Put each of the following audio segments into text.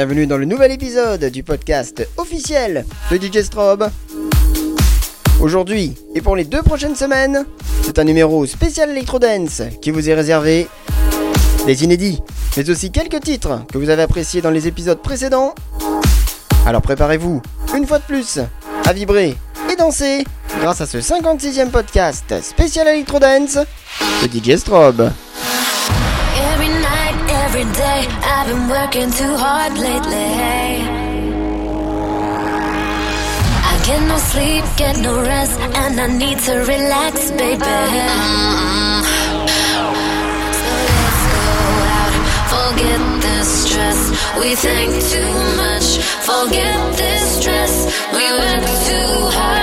Bienvenue dans le nouvel épisode du podcast officiel de DJ Strobe. Aujourd'hui, et pour les deux prochaines semaines, c'est un numéro spécial Electrodance qui vous est réservé. Des inédits, mais aussi quelques titres que vous avez appréciés dans les épisodes précédents. Alors préparez-vous, une fois de plus, à vibrer et danser grâce à ce 56e podcast spécial Electrodance de DJ Strobe. Day, I've been working too hard lately. I get no sleep, get no rest, and I need to relax, baby. So let's go out, forget the stress. We think too much, forget this stress. We work too hard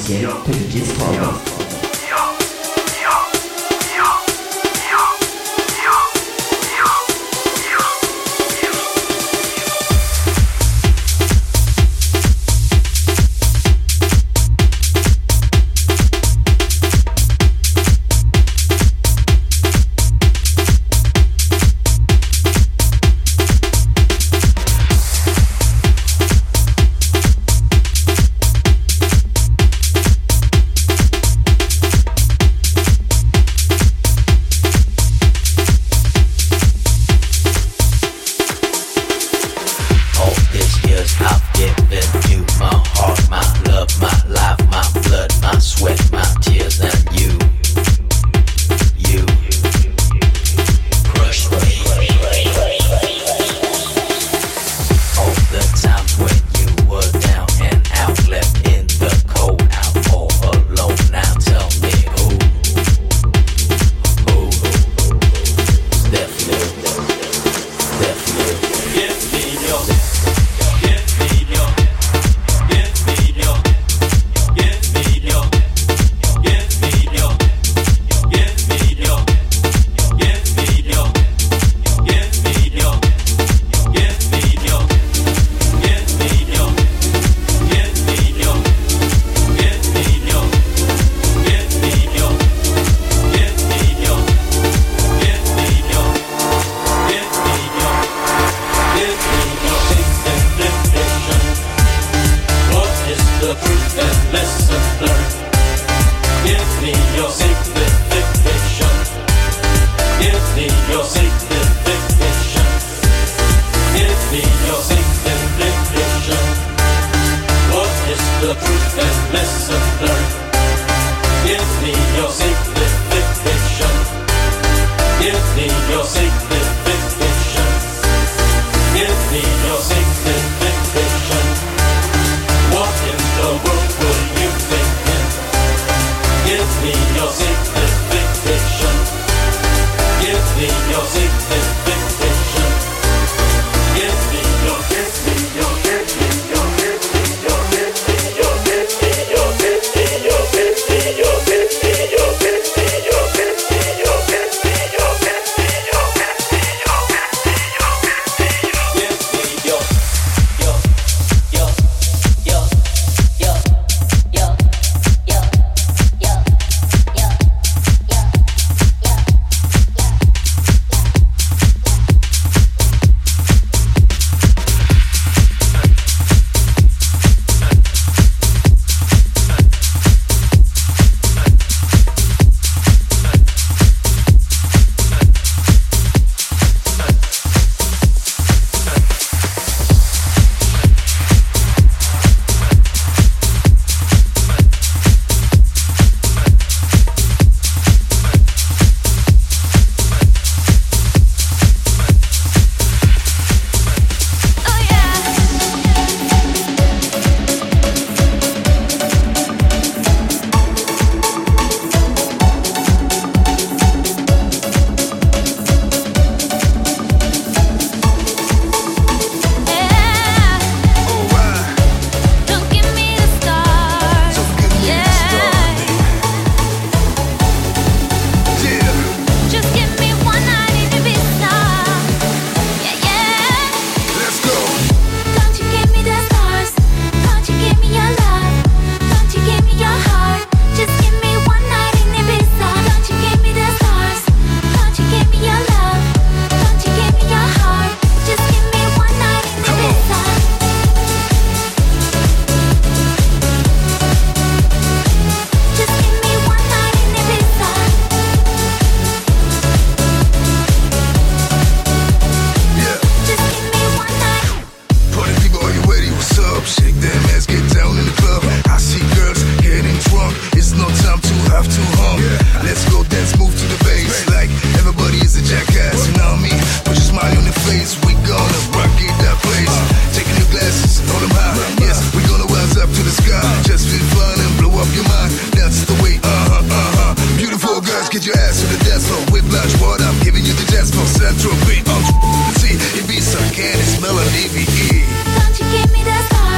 前，对至 Discord。successful with lunch water. I'm giving you the test for central beat. Oh, see, it be so candy, smell of DVE. Don't you give me that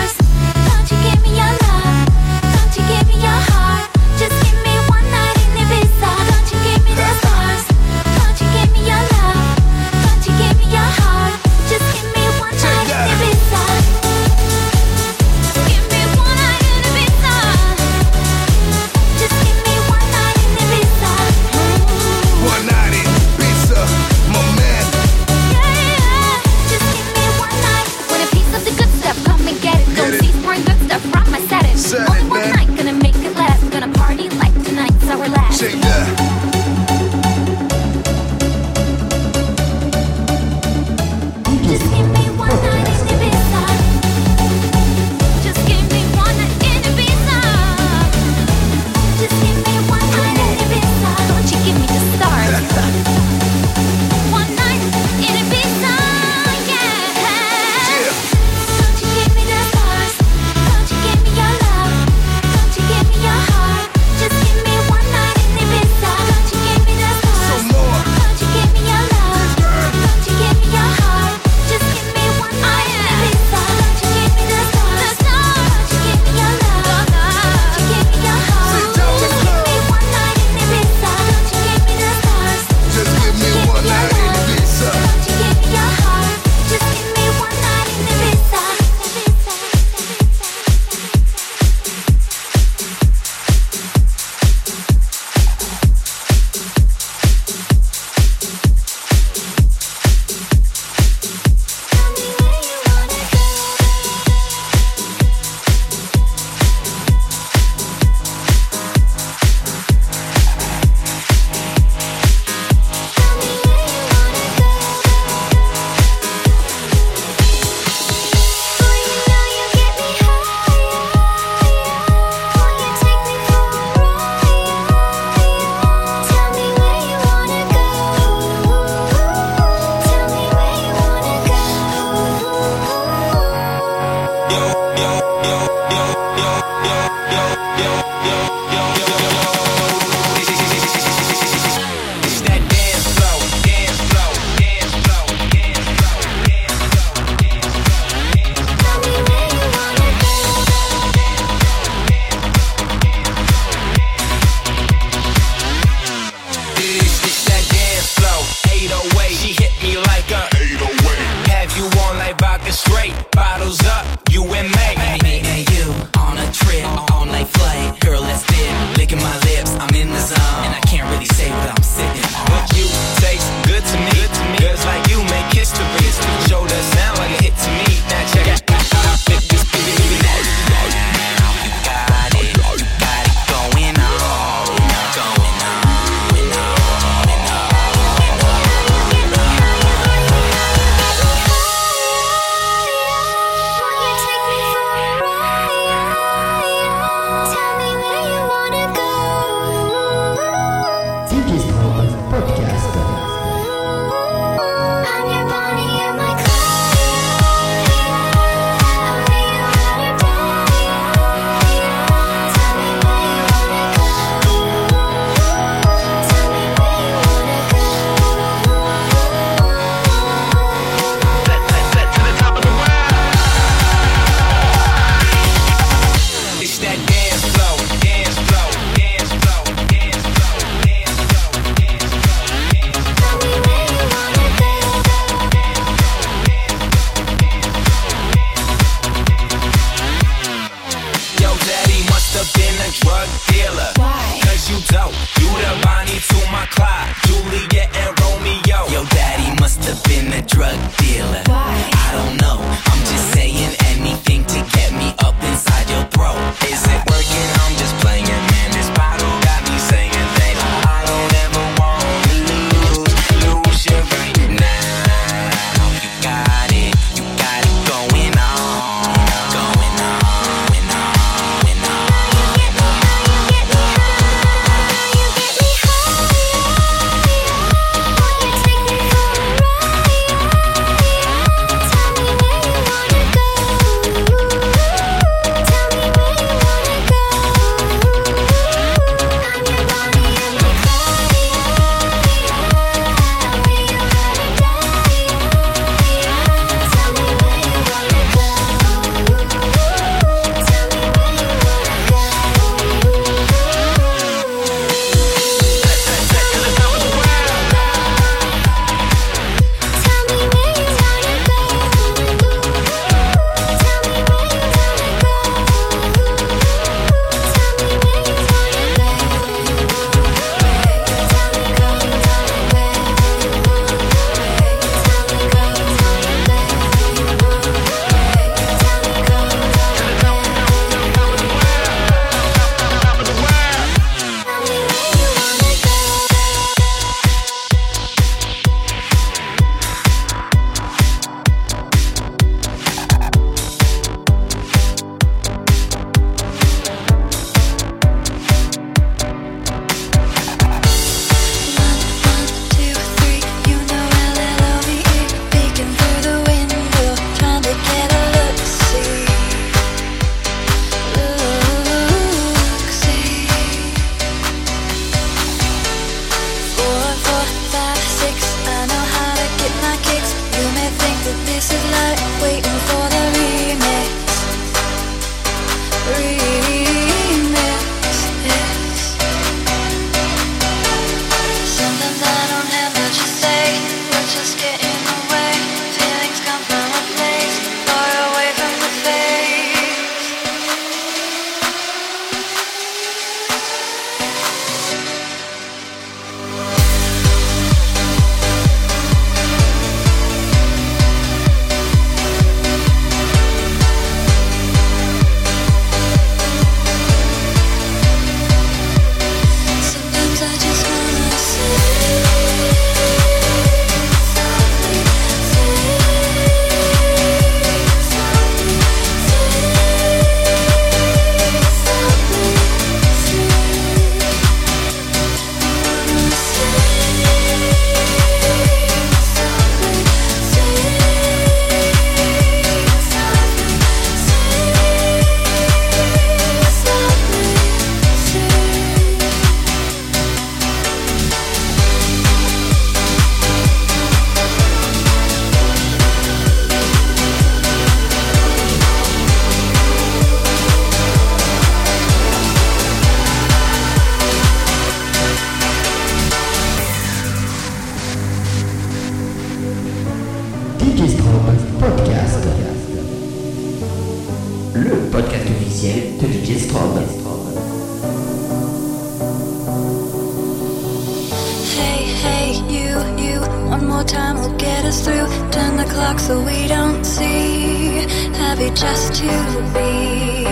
will get us through. Turn the clock so we don't see. Happy just to be.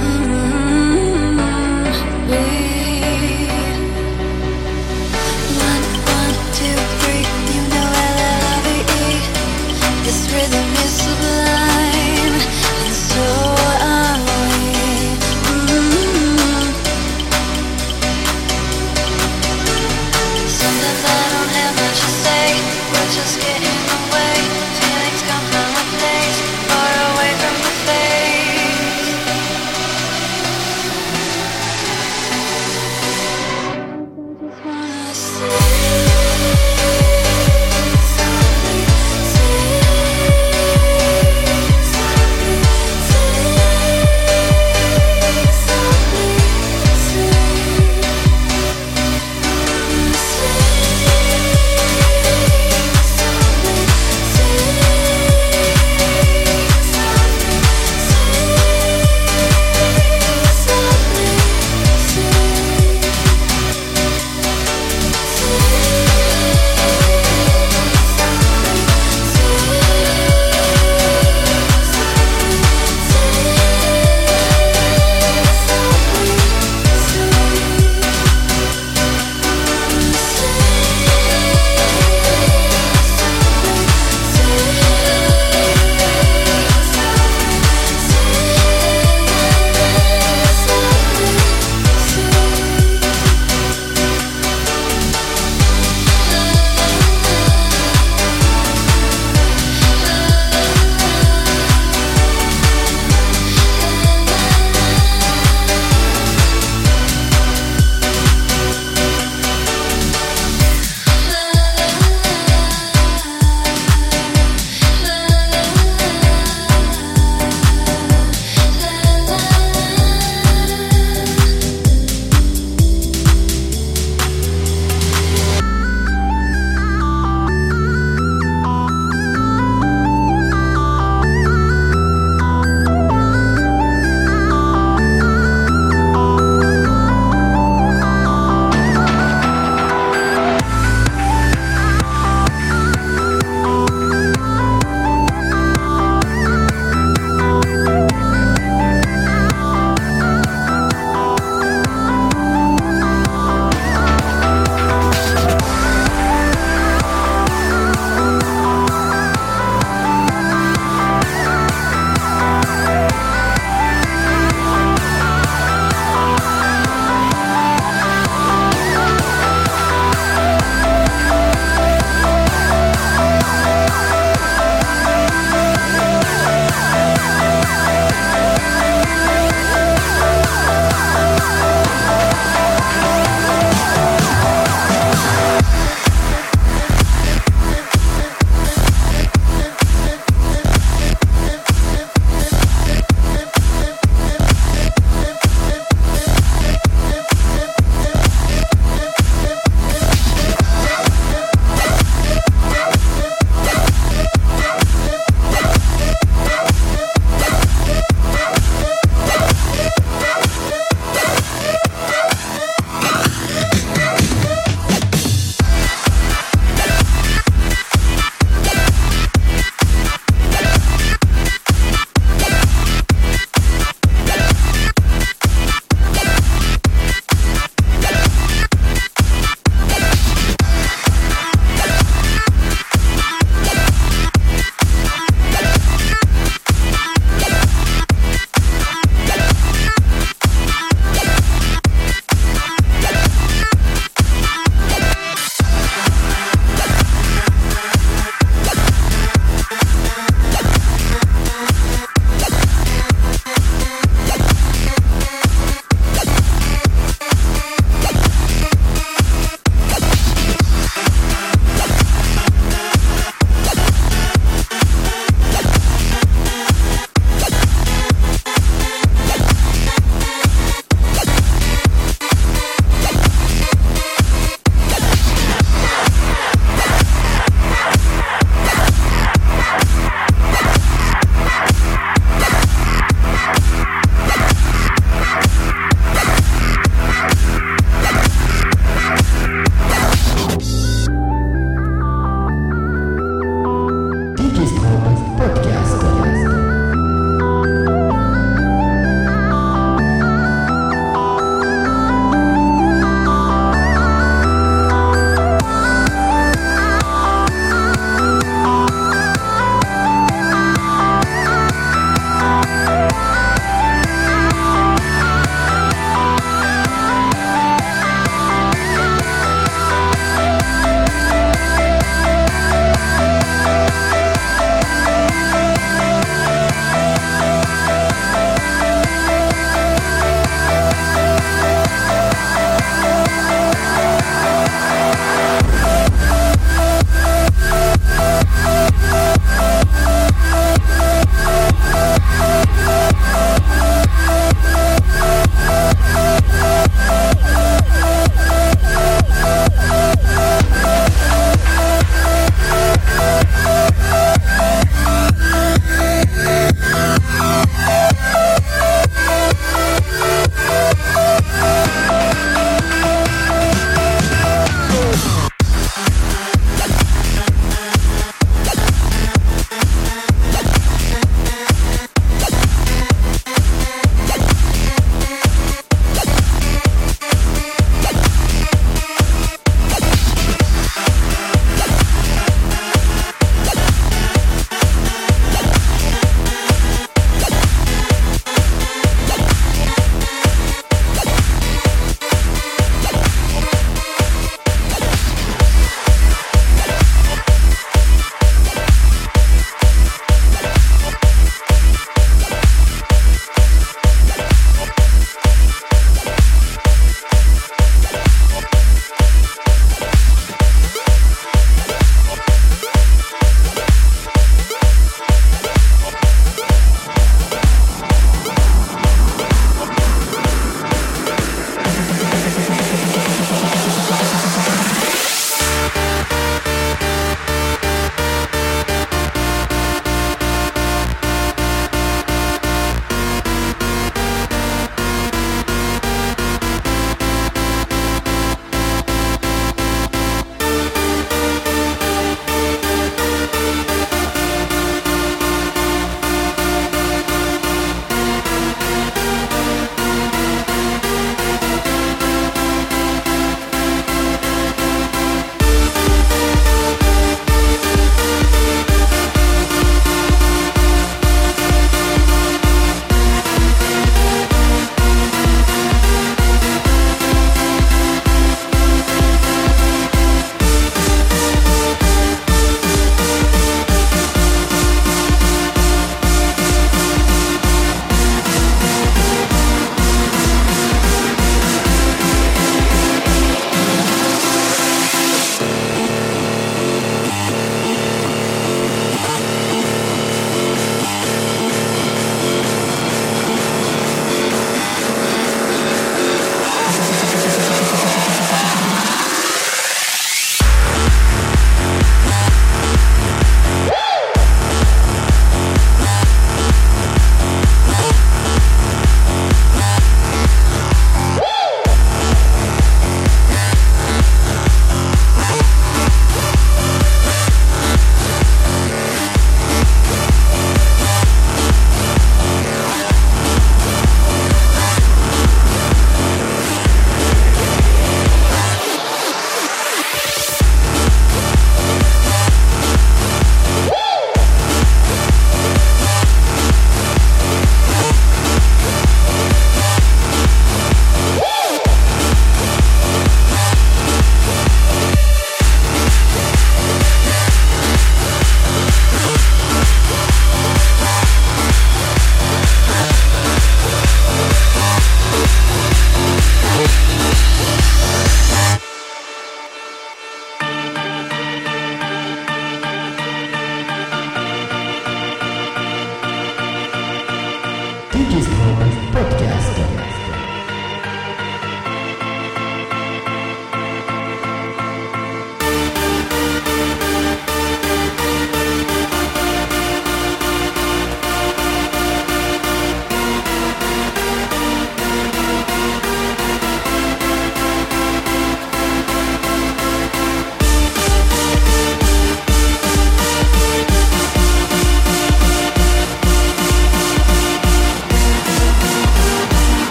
Mm-hmm.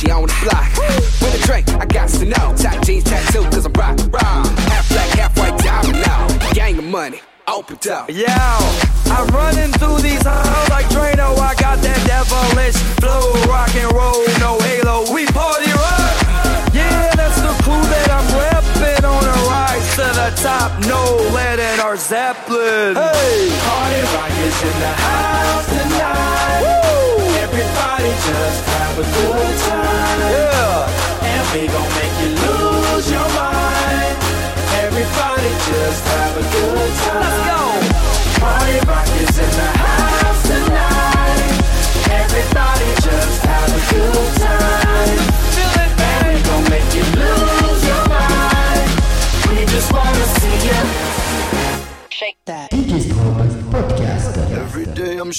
She on the block. With a drink, I got to know. Tight jeans tattoo, cause I'm rock, rock. Half black, half white diamond now. Gang of money, open up. Yo, I'm running through these halls like Drano. I got that devilish flow, rock and roll, no halo. We party rock. Yeah, that's the crew that I'm repping on a rise to the top. No lead in our Zeppelin. Hey, party rock is in the house tonight. Everybody just have a good time. Yeah, and we gon' make you lose your mind. Everybody just have a good time. Let's go. Party rock is in the house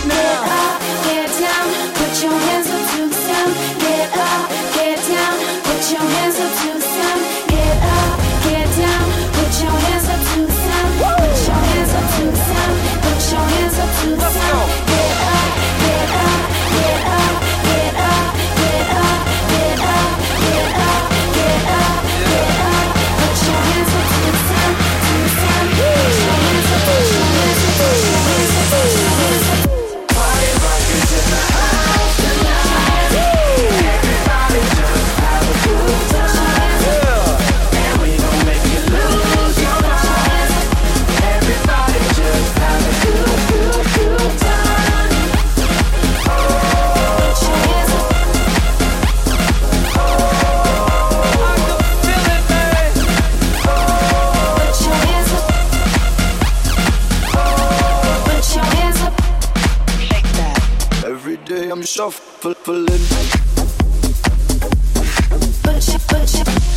You're naked Get up, get down, put your hands up to the sound. Get up, get down, put your hands up to the sound. Get up, get down, put your hands up to the sound. Put your hands up to the sound. Put your hands up to the sound. Get up, shuffling. Put your, put.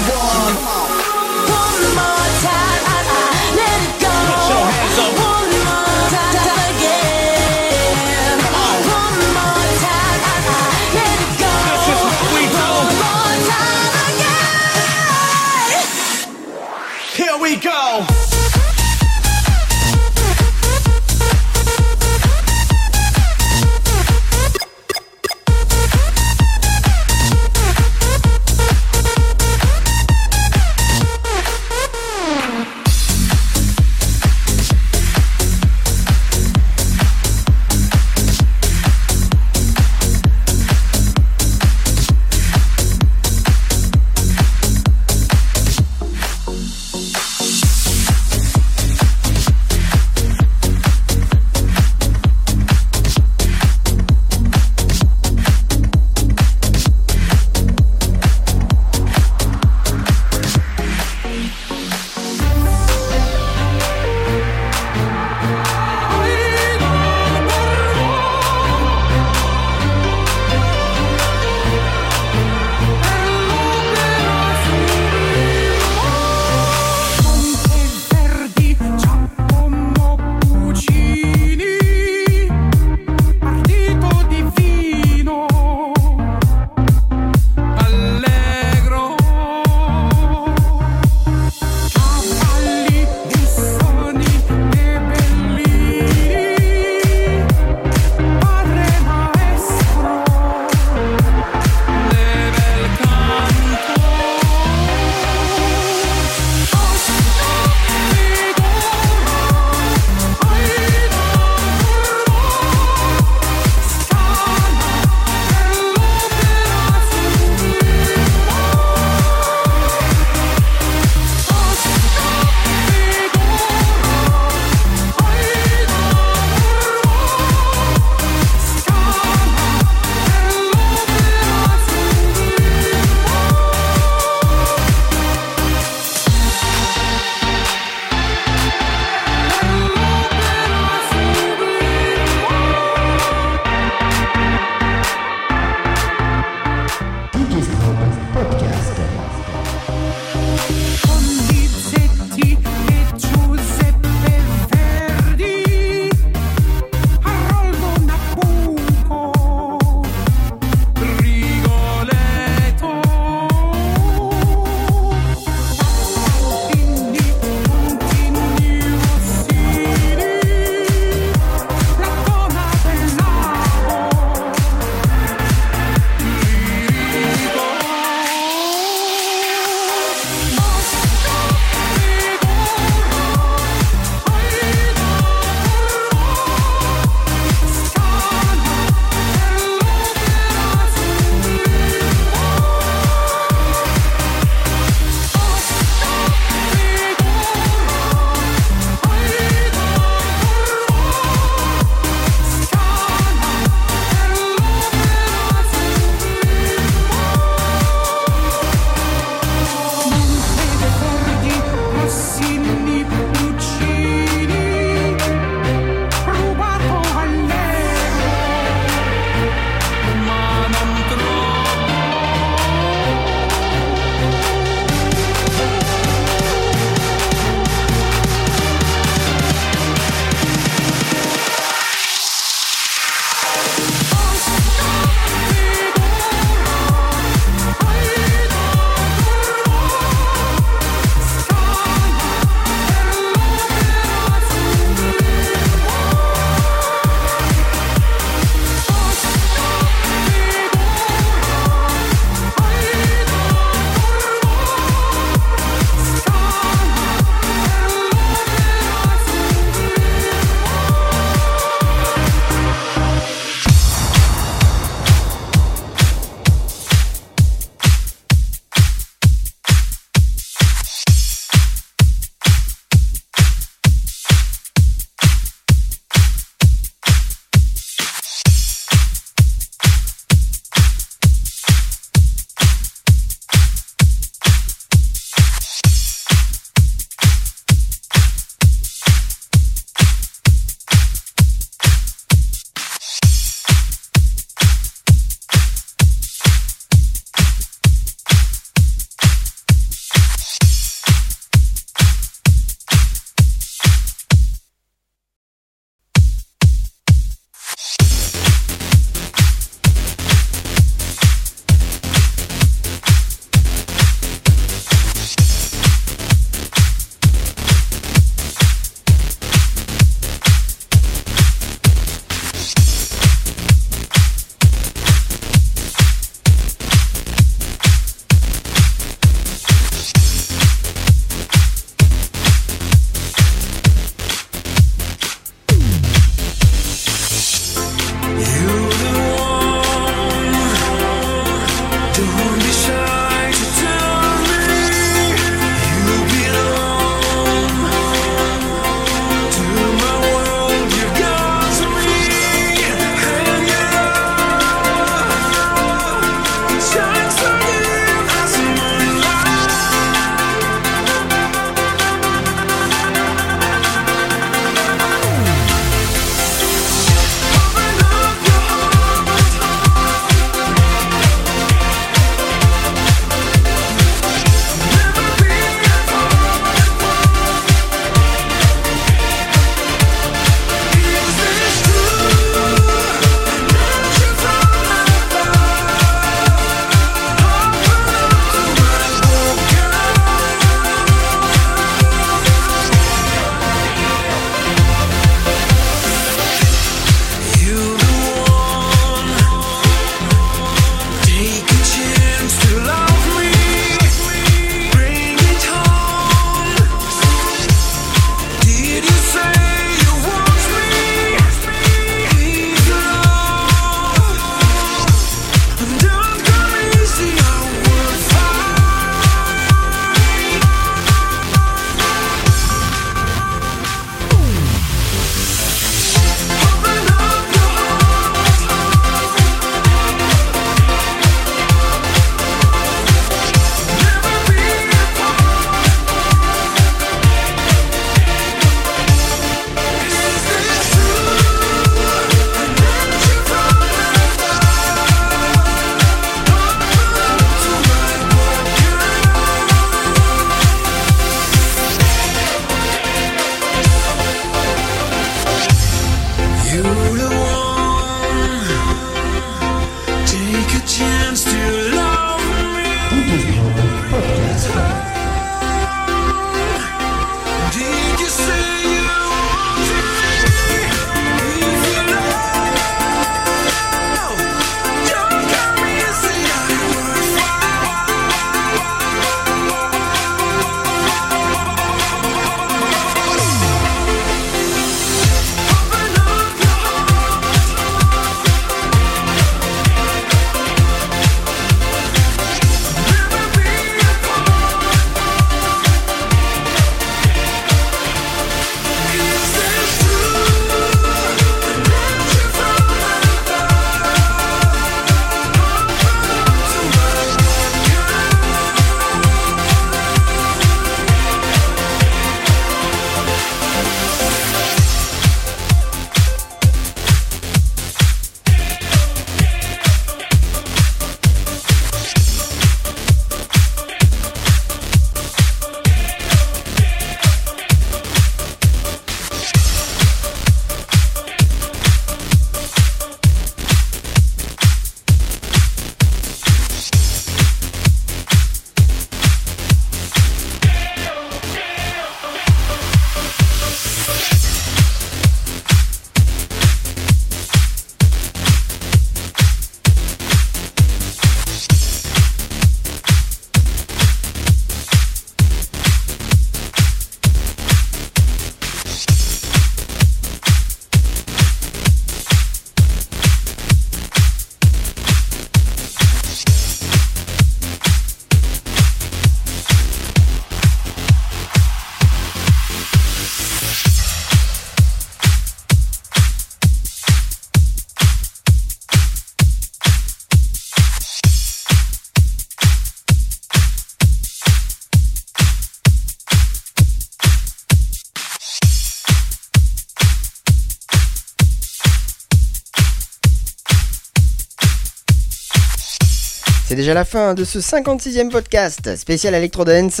C'est déjà la fin de ce 56e podcast spécial Electro Dance.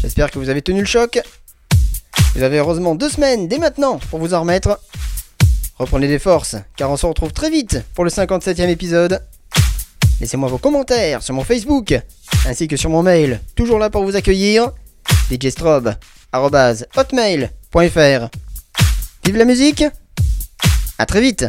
J'espère que vous avez tenu le choc. Vous avez heureusement deux semaines dès maintenant pour vous en remettre. Reprenez des forces, car on se retrouve très vite pour le 57e épisode. Laissez-moi vos commentaires sur mon Facebook, ainsi que sur mon mail, toujours là pour vous accueillir, djstrobe.hotmail.fr. Vive la musique À très vite